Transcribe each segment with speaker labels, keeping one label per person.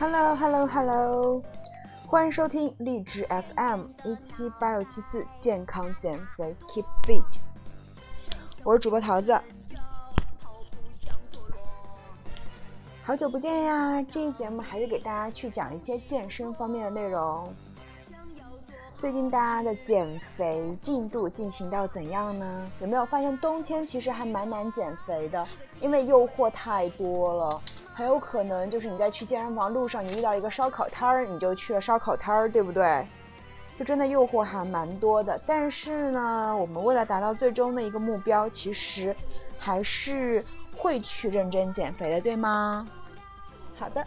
Speaker 1: Hello Hello Hello，欢迎收听励志 FM 一七八六七四健康减肥 Keep Fit，我是主播桃子。好久不见呀！这一节目还是给大家去讲一些健身方面的内容。最近大家的减肥进度进行到怎样呢？有没有发现冬天其实还蛮难减肥的，因为诱惑太多了。很有可能就是你在去健身房路上，你遇到一个烧烤摊儿，你就去了烧烤摊儿，对不对？就真的诱惑还蛮多的。但是呢，我们为了达到最终的一个目标，其实还是会去认真减肥的，对吗？好的。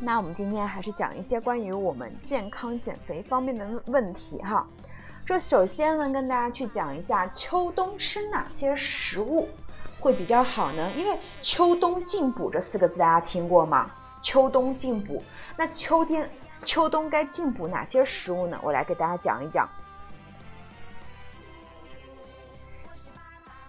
Speaker 1: 那我们今天还是讲一些关于我们健康减肥方面的问题哈。这首先呢，跟大家去讲一下秋冬吃哪些食物。会比较好呢，因为秋冬进补这四个字大家听过吗？秋冬进补，那秋天秋冬该进补哪些食物呢？我来给大家讲一讲。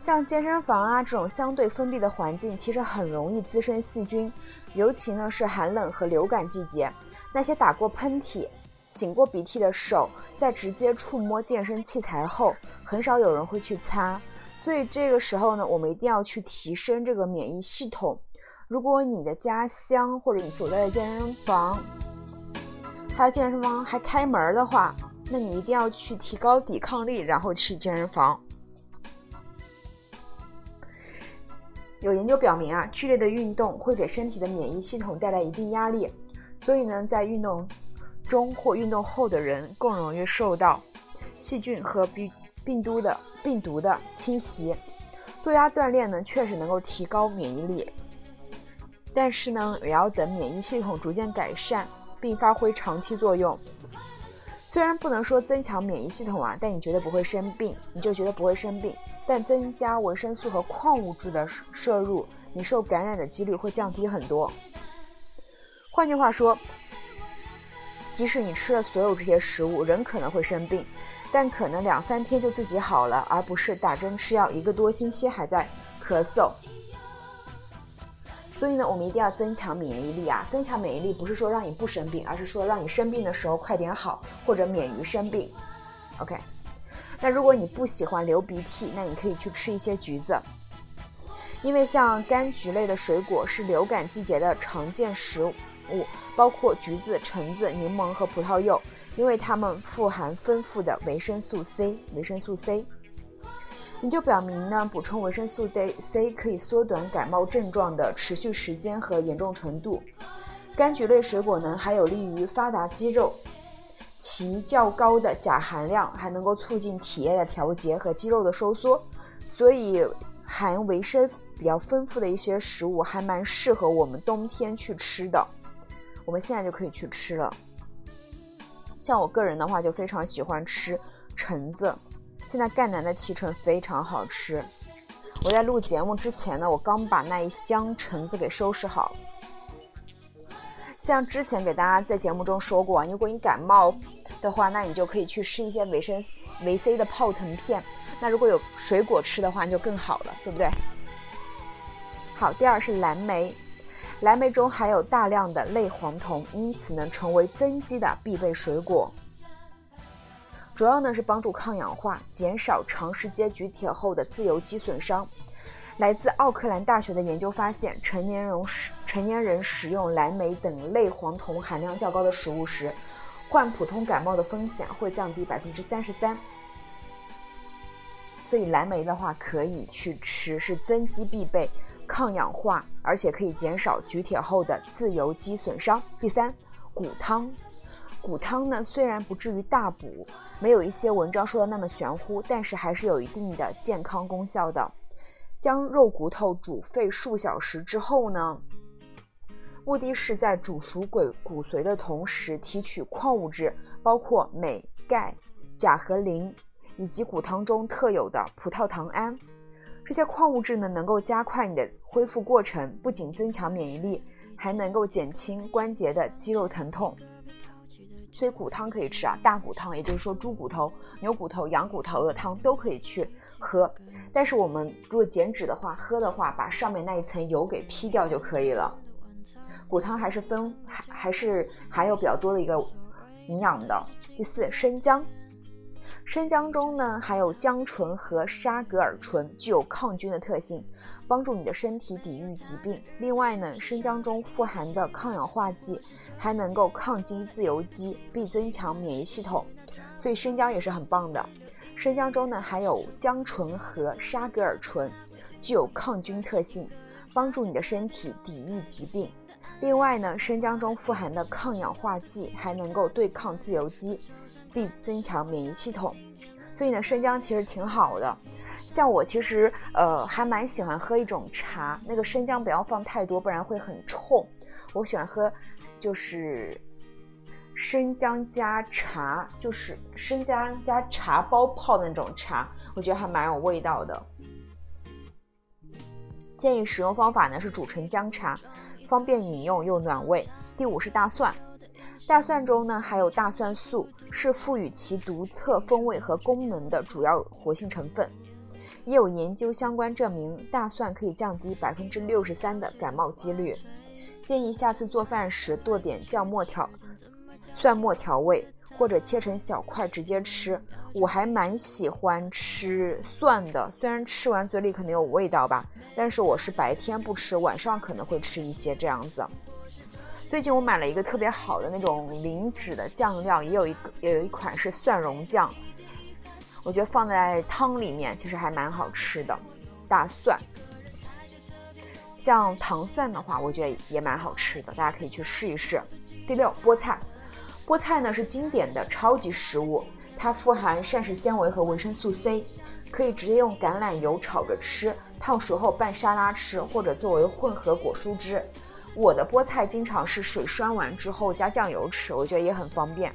Speaker 1: 像健身房啊这种相对封闭的环境，其实很容易滋生细菌，尤其呢是寒冷和流感季节，那些打过喷嚏、擤过鼻涕的手，在直接触摸健身器材后，很少有人会去擦。所以这个时候呢，我们一定要去提升这个免疫系统。如果你的家乡或者你所在的健身房，还有健身房还开门的话，那你一定要去提高抵抗力，然后去健身房。有研究表明啊，剧烈的运动会给身体的免疫系统带来一定压力，所以呢，在运动中或运动后的人更容易受到细菌和病病毒的。病毒的侵袭，多压锻炼呢，确实能够提高免疫力，但是呢，也要等免疫系统逐渐改善并发挥长期作用。虽然不能说增强免疫系统啊，但你绝对不会生病，你就绝对不会生病。但增加维生素和矿物质的摄入，你受感染的几率会降低很多。换句话说，即使你吃了所有这些食物，仍可能会生病。但可能两三天就自己好了，而不是打针吃药一个多星期还在咳嗽。所以呢，我们一定要增强免疫力啊！增强免疫力不是说让你不生病，而是说让你生病的时候快点好，或者免于生病。OK，那如果你不喜欢流鼻涕，那你可以去吃一些橘子，因为像柑橘类的水果是流感季节的常见食物物。包括橘子、橙子、柠檬和葡萄柚，因为它们富含丰富的维生素 C。维生素 C，研究表明呢，补充维生素 D、C 可以缩短感冒症状的持续时间和严重程度。柑橘类水果呢，还有利于发达肌肉，其较高的钾含量还能够促进体液的调节和肌肉的收缩，所以含维生比较丰富的一些食物还蛮适合我们冬天去吃的。我们现在就可以去吃了。像我个人的话，就非常喜欢吃橙子。现在赣南的脐橙非常好吃。我在录节目之前呢，我刚把那一箱橙子给收拾好。像之前给大家在节目中说过，如果你感冒的话，那你就可以去吃一些维生维 C 的泡腾片。那如果有水果吃的话，就更好了，对不对？好，第二是蓝莓。蓝莓中含有大量的类黄酮，因此呢成为增肌的必备水果。主要呢是帮助抗氧化，减少长时间举铁后的自由基损伤。来自奥克兰大学的研究发现，成年人使成年人使用蓝莓等类黄酮含量较高的食物时，患普通感冒的风险会降低百分之三十三。所以蓝莓的话可以去吃，是增肌必备。抗氧化，而且可以减少举铁后的自由基损伤。第三，骨汤，骨汤呢虽然不至于大补，没有一些文章说的那么玄乎，但是还是有一定的健康功效的。将肉骨头煮沸数小时之后呢，目的是在煮熟骨骨髓的同时提取矿物质，包括镁、钙、钾和磷，以及骨汤中特有的葡萄糖胺。这些矿物质呢，能够加快你的恢复过程，不仅增强免疫力，还能够减轻关节的肌肉疼痛。所以骨汤可以吃啊，大骨汤，也就是说猪骨头、牛骨头、羊骨头的汤都可以去喝。但是我们如果减脂的话，喝的话，把上面那一层油给劈掉就可以了。骨汤还是分还还是含有比较多的一个营养的。第四，生姜。生姜中呢含有姜醇和沙格尔醇，具有抗菌的特性，帮助你的身体抵御疾病。另外呢，生姜中富含的抗氧化剂还能够抗击自由基，并增强免疫系统，所以生姜也是很棒的。生姜中呢含有姜醇和沙格尔醇，具有抗菌特性，帮助你的身体抵御疾病。另外呢，生姜中富含的抗氧化剂还能够对抗自由基。并增强免疫系统，所以呢，生姜其实挺好的。像我其实呃还蛮喜欢喝一种茶，那个生姜不要放太多，不然会很冲。我喜欢喝就是生姜加茶，就是生姜加茶包泡的那种茶，我觉得还蛮有味道的。建议使用方法呢是煮成姜茶，方便饮用又暖胃。第五是大蒜。大蒜中呢含有大蒜素，是赋予其独特风味和功能的主要活性成分。也有研究相关证明，大蒜可以降低百分之六十三的感冒几率。建议下次做饭时剁点酱末调蒜末调味，或者切成小块直接吃。我还蛮喜欢吃蒜的，虽然吃完嘴里可能有味道吧，但是我是白天不吃，晚上可能会吃一些这样子。最近我买了一个特别好的那种零脂的酱料，也有一个也有一款是蒜蓉酱，我觉得放在汤里面其实还蛮好吃的。大蒜，像糖蒜的话，我觉得也蛮好吃的，大家可以去试一试。第六，菠菜，菠菜呢是经典的超级食物，它富含膳食纤维和维生素 C，可以直接用橄榄油炒着吃，烫熟后拌沙拉吃，或者作为混合果蔬汁。我的菠菜经常是水涮完之后加酱油吃，我觉得也很方便。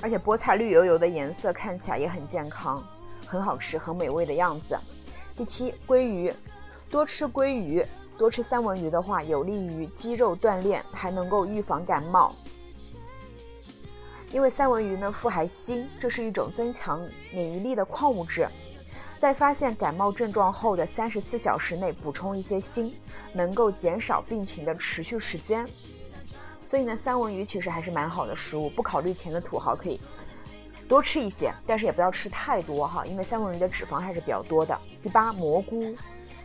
Speaker 1: 而且菠菜绿油油的颜色看起来也很健康，很好吃，很美味的样子。第七，鲑鱼，多吃鲑鱼，多吃三文鱼的话，有利于肌肉锻炼，还能够预防感冒。因为三文鱼呢富含锌，这是一种增强免疫力的矿物质。在发现感冒症状后的三十四小时内补充一些锌，能够减少病情的持续时间。所以呢，三文鱼其实还是蛮好的食物。不考虑钱的土豪可以多吃一些，但是也不要吃太多哈，因为三文鱼的脂肪还是比较多的。第八，蘑菇，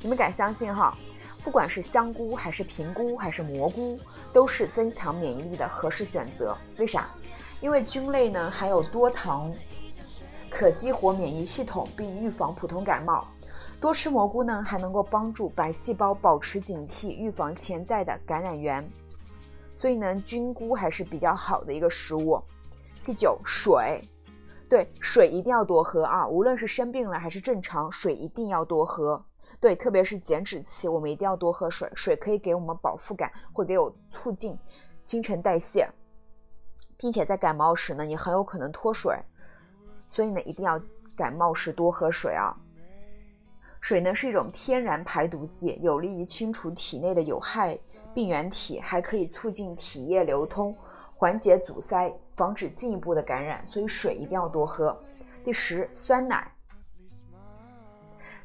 Speaker 1: 你们敢相信哈？不管是香菇还是平菇还是蘑菇，都是增强免疫力的合适选择。为啥？因为菌类呢含有多糖。可激活免疫系统并预防普通感冒，多吃蘑菇呢，还能够帮助白细胞保持警惕，预防潜在的感染源。所以呢，菌菇还是比较好的一个食物。第九，水，对，水一定要多喝啊！无论是生病了还是正常，水一定要多喝。对，特别是减脂期，我们一定要多喝水。水可以给我们饱腹感，会给我促进新陈代谢，并且在感冒时呢，你很有可能脱水。所以呢，一定要感冒时多喝水啊。水呢是一种天然排毒剂，有利于清除体内的有害病原体，还可以促进体液流通，缓解阻塞，防止进一步的感染。所以水一定要多喝。第十，酸奶。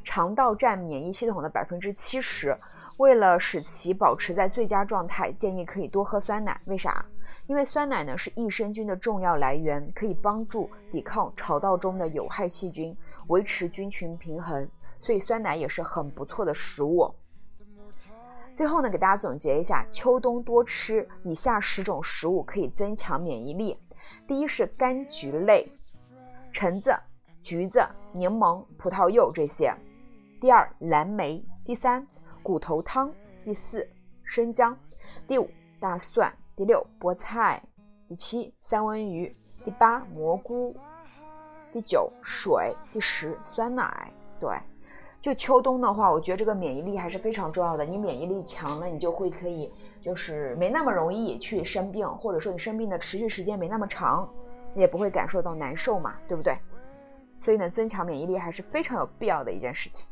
Speaker 1: 肠道占免疫系统的百分之七十，为了使其保持在最佳状态，建议可以多喝酸奶。为啥？因为酸奶呢是益生菌的重要来源，可以帮助抵抗肠道中的有害细菌，维持菌群平衡，所以酸奶也是很不错的食物。最后呢，给大家总结一下，秋冬多吃以下十种食物可以增强免疫力：第一是柑橘类，橙子、橘子、柠檬、葡萄柚这些；第二蓝莓；第三骨头汤；第四生姜；第五大蒜。第六，菠菜；第七，三文鱼；第八，蘑菇；第九，水；第十，酸奶。对，就秋冬的话，我觉得这个免疫力还是非常重要的。你免疫力强了，你就会可以，就是没那么容易去生病，或者说你生病的持续时间没那么长，你也不会感受到难受嘛，对不对？所以呢，增强免疫力还是非常有必要的一件事情。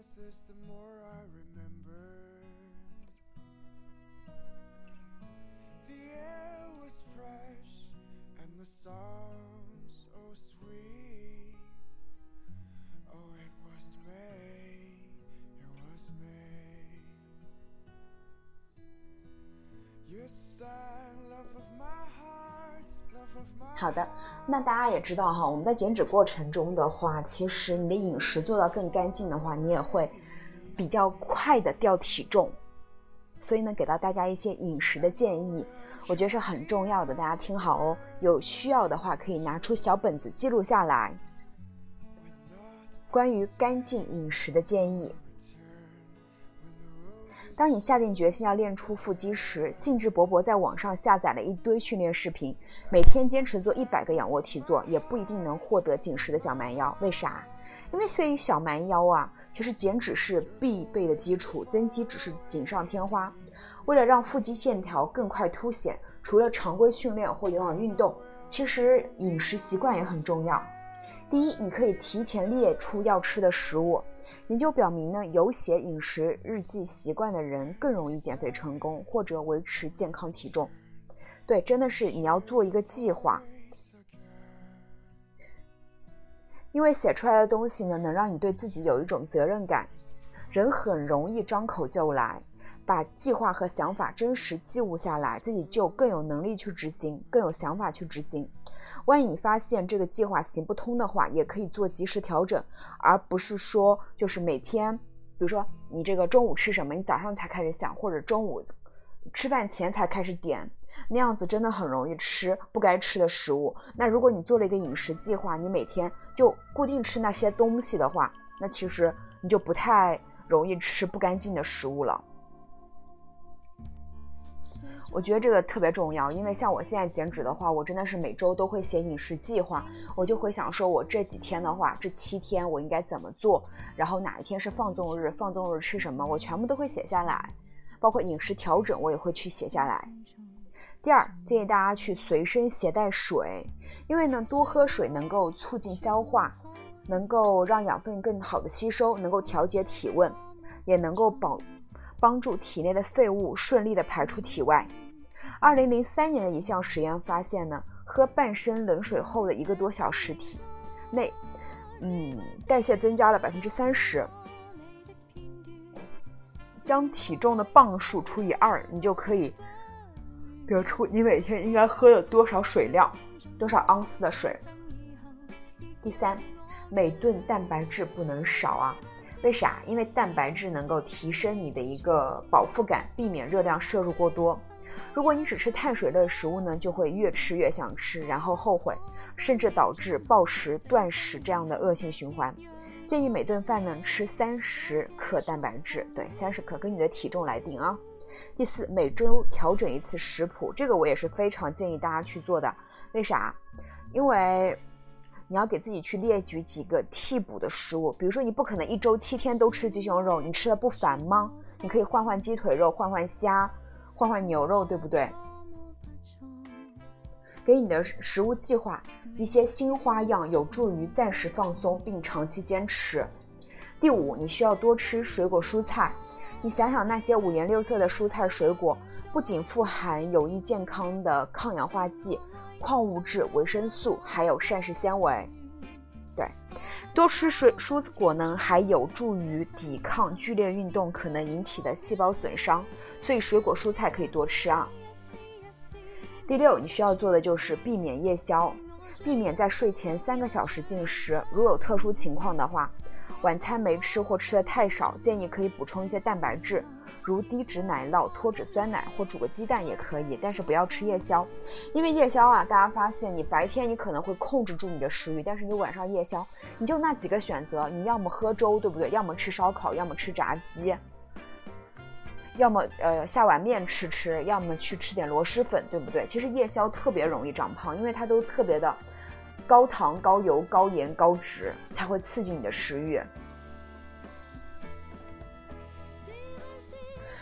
Speaker 2: The more I remember. The air was fresh and the song so sweet. Oh, it was May, it was May. You sang love of my heart,
Speaker 1: 好的，那大家也知道哈，我们在减脂过程中的话，其实你的饮食做到更干净的话，你也会比较快的掉体重。所以呢，给到大家一些饮食的建议，我觉得是很重要的，大家听好哦。有需要的话，可以拿出小本子记录下来。关于干净饮食的建议，当你下定决心要练出腹肌时，兴致勃勃在网上下载了一堆训练视频，每天坚持做一百个仰卧起坐，也不一定能获得紧实的小蛮腰。为啥？因为对于小蛮腰啊，其实减脂是必备的基础，增肌只是锦上添花。为了让腹肌线条更快凸显，除了常规训练或有氧运动，其实饮食习惯也很重要。第一，你可以提前列出要吃的食物。研究表明呢，有写饮食日记习惯的人更容易减肥成功，或者维持健康体重。对，真的是你要做一个计划，因为写出来的东西呢，能让你对自己有一种责任感。人很容易张口就来，把计划和想法真实记录下来，自己就更有能力去执行，更有想法去执行。万一你发现这个计划行不通的话，也可以做及时调整，而不是说就是每天，比如说你这个中午吃什么，你早上才开始想，或者中午吃饭前才开始点，那样子真的很容易吃不该吃的食物。那如果你做了一个饮食计划，你每天就固定吃那些东西的话，那其实你就不太容易吃不干净的食物了。我觉得这个特别重要，因为像我现在减脂的话，我真的是每周都会写饮食计划，我就会想说，我这几天的话，这七天我应该怎么做，然后哪一天是放纵日，放纵日吃什么，我全部都会写下来，包括饮食调整，我也会去写下来。第二，建议大家去随身携带水，因为呢，多喝水能够促进消化，能够让养分更好的吸收，能够调节体温，也能够保帮助体内的废物顺利的排出体外。二零零三年的一项实验发现呢，喝半升冷水后的一个多小时体内，嗯，代谢增加了百分之三十。将体重的磅数除以二，你就可以得出你每天应该喝了多少水量，多少盎司的水。第三，每顿蛋白质不能少啊。为啥？因为蛋白质能够提升你的一个饱腹感，避免热量摄入过多。如果你只吃碳水类食物呢，就会越吃越想吃，然后后悔，甚至导致暴食、断食这样的恶性循环。建议每顿饭呢吃三十克蛋白质，对，三十克，跟你的体重来定啊。第四，每周调整一次食谱，这个我也是非常建议大家去做的。为啥？因为你要给自己去列举几个替补的食物，比如说你不可能一周七天都吃鸡胸肉，你吃了不烦吗？你可以换换鸡腿肉，换换虾。换换牛肉，对不对？给你的食物计划一些新花样，有助于暂时放松并长期坚持。第五，你需要多吃水果蔬菜。你想想那些五颜六色的蔬菜水果，不仅富含有益健康的抗氧化剂、矿物质、维生素，还有膳食纤维。对，多吃水蔬果呢，还有助于抵抗剧烈运动可能引起的细胞损伤。所以水果蔬菜可以多吃啊。第六，你需要做的就是避免夜宵，避免在睡前三个小时进食。如有特殊情况的话，晚餐没吃或吃的太少，建议可以补充一些蛋白质，如低脂奶酪、脱脂酸奶或煮个鸡蛋也可以。但是不要吃夜宵，因为夜宵啊，大家发现你白天你可能会控制住你的食欲，但是你晚上夜宵，你就那几个选择，你要么喝粥，对不对？要么吃烧烤，要么吃炸鸡。要么呃下碗面吃吃，要么去吃点螺蛳粉，对不对？其实夜宵特别容易长胖，因为它都特别的高糖、高油、高盐、高脂，才会刺激你的食欲。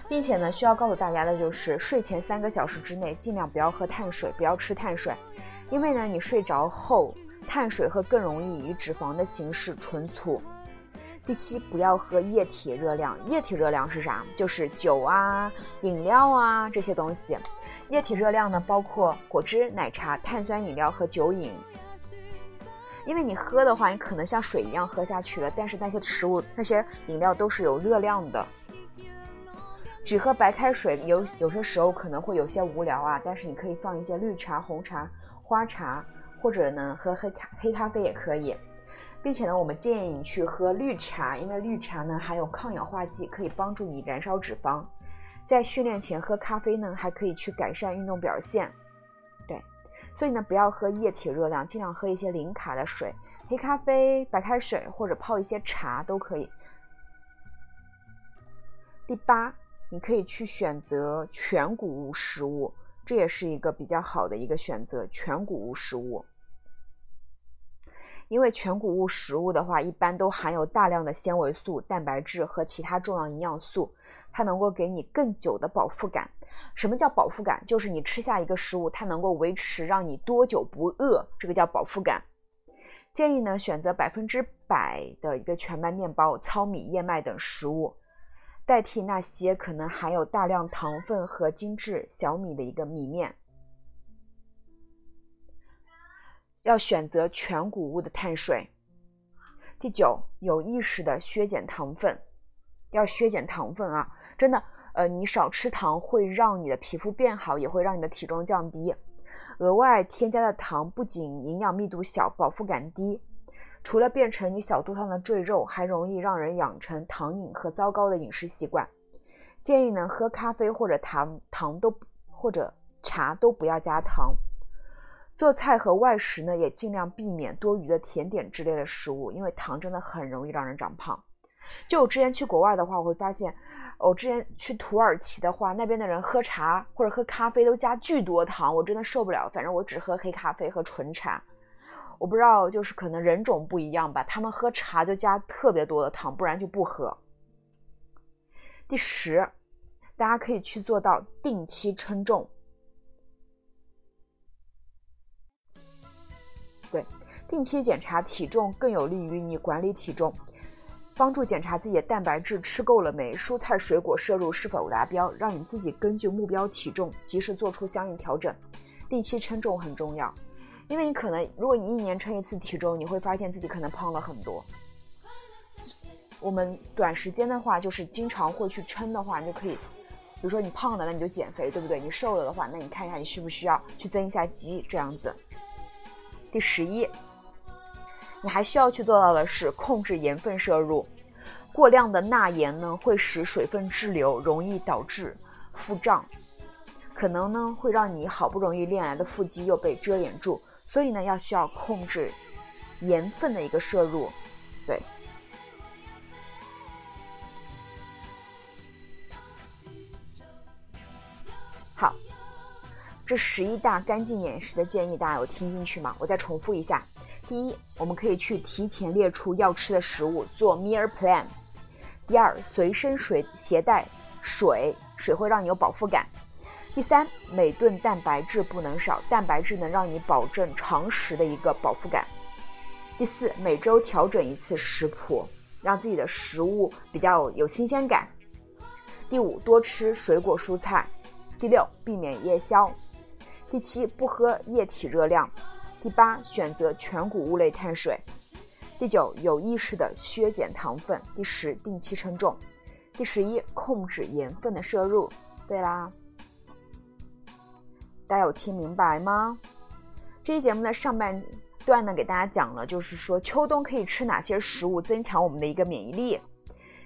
Speaker 1: 并且呢，需要告诉大家的就是，睡前三个小时之内尽量不要喝碳水，不要吃碳水，因为呢，你睡着后，碳水会更容易以脂肪的形式存储。第七，不要喝液体热量。液体热量是啥？就是酒啊、饮料啊这些东西。液体热量呢，包括果汁、奶茶、碳酸饮料和酒饮。因为你喝的话，你可能像水一样喝下去了，但是那些食物、那些饮料都是有热量的。只喝白开水有有些时候可能会有些无聊啊，但是你可以放一些绿茶、红茶、花茶，或者呢喝黑咖黑咖啡也可以。并且呢，我们建议你去喝绿茶，因为绿茶呢含有抗氧化剂，可以帮助你燃烧脂肪。在训练前喝咖啡呢，还可以去改善运动表现。对，所以呢，不要喝液体热量，尽量喝一些零卡的水，黑咖啡、白开水或者泡一些茶都可以。第八，你可以去选择全谷物食物，这也是一个比较好的一个选择，全谷物食物。因为全谷物食物的话，一般都含有大量的纤维素、蛋白质和其他重要营养素，它能够给你更久的饱腹感。什么叫饱腹感？就是你吃下一个食物，它能够维持让你多久不饿，这个叫饱腹感。建议呢选择百分之百的一个全麦面包、糙米、燕麦等食物，代替那些可能含有大量糖分和精致小米的一个米面。要选择全谷物的碳水。第九，有意识的削减糖分，要削减糖分啊！真的，呃，你少吃糖会让你的皮肤变好，也会让你的体重降低。额外添加的糖不仅营养密度小，饱腹感低，除了变成你小肚上的赘肉，还容易让人养成糖瘾和糟糕的饮食习惯。建议呢，喝咖啡或者糖糖都或者茶都不要加糖。做菜和外食呢，也尽量避免多余的甜点之类的食物，因为糖真的很容易让人长胖。就我之前去国外的话，我会发现，我之前去土耳其的话，那边的人喝茶或者喝咖啡都加巨多糖，我真的受不了。反正我只喝黑咖啡和纯茶。我不知道，就是可能人种不一样吧，他们喝茶就加特别多的糖，不然就不喝。第十，大家可以去做到定期称重。对，定期检查体重更有利于你管理体重，帮助检查自己的蛋白质吃够了没，蔬菜水果摄入是否达标，让你自己根据目标体重及时做出相应调整。定期称重很重要，因为你可能如果你一年称一次体重，你会发现自己可能胖了很多。我们短时间的话，就是经常会去称的话，你就可以，比如说你胖了，那你就减肥，对不对？你瘦了的话，那你看一下你需不需要去增一下肌，这样子。第十一，你还需要去做到的是控制盐分摄入。过量的钠盐呢，会使水分滞留，容易导致腹胀，可能呢会让你好不容易练来的腹肌又被遮掩住。所以呢，要需要控制盐分的一个摄入。对，好。这十一大干净饮食的建议，大家有听进去吗？我再重复一下：第一，我们可以去提前列出要吃的食物，做 meal plan；第二，随身水携带水，水会让你有饱腹感；第三，每顿蛋白质不能少，蛋白质能让你保证长时的一个饱腹感；第四，每周调整一次食谱，让自己的食物比较有新鲜感；第五，多吃水果蔬菜；第六，避免夜宵。第七，不喝液体热量；第八，选择全谷物类碳水；第九，有意识的削减糖分；第十，定期称重；第十一，控制盐分的摄入。对啦，大家有听明白吗？这期节目的上半段呢，给大家讲了，就是说秋冬可以吃哪些食物增强我们的一个免疫力。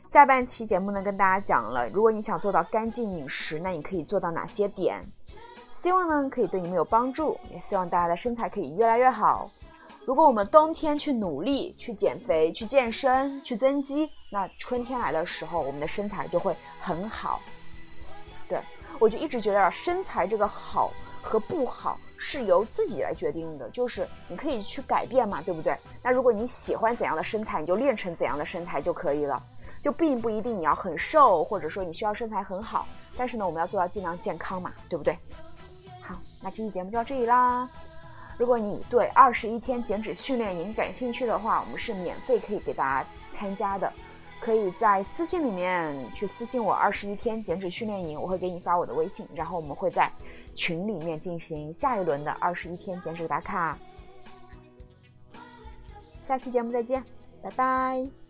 Speaker 1: 下半期节目呢，跟大家讲了，如果你想做到干净饮食，那你可以做到哪些点？希望呢可以对你们有帮助，也希望大家的身材可以越来越好。如果我们冬天去努力、去减肥、去健身、去增肌，那春天来的时候，我们的身材就会很好。对我就一直觉得身材这个好和不好是由自己来决定的，就是你可以去改变嘛，对不对？那如果你喜欢怎样的身材，你就练成怎样的身材就可以了。就并不一定你要很瘦，或者说你需要身材很好，但是呢，我们要做到尽量健康嘛，对不对？好，那这期节目就到这里啦。如果你对二十一天减脂训练营感兴趣的话，我们是免费可以给大家参加的，可以在私信里面去私信我二十一天减脂训练营，我会给你发我的微信，然后我们会在群里面进行下一轮的二十一天减脂打卡。下期节目再见，拜拜。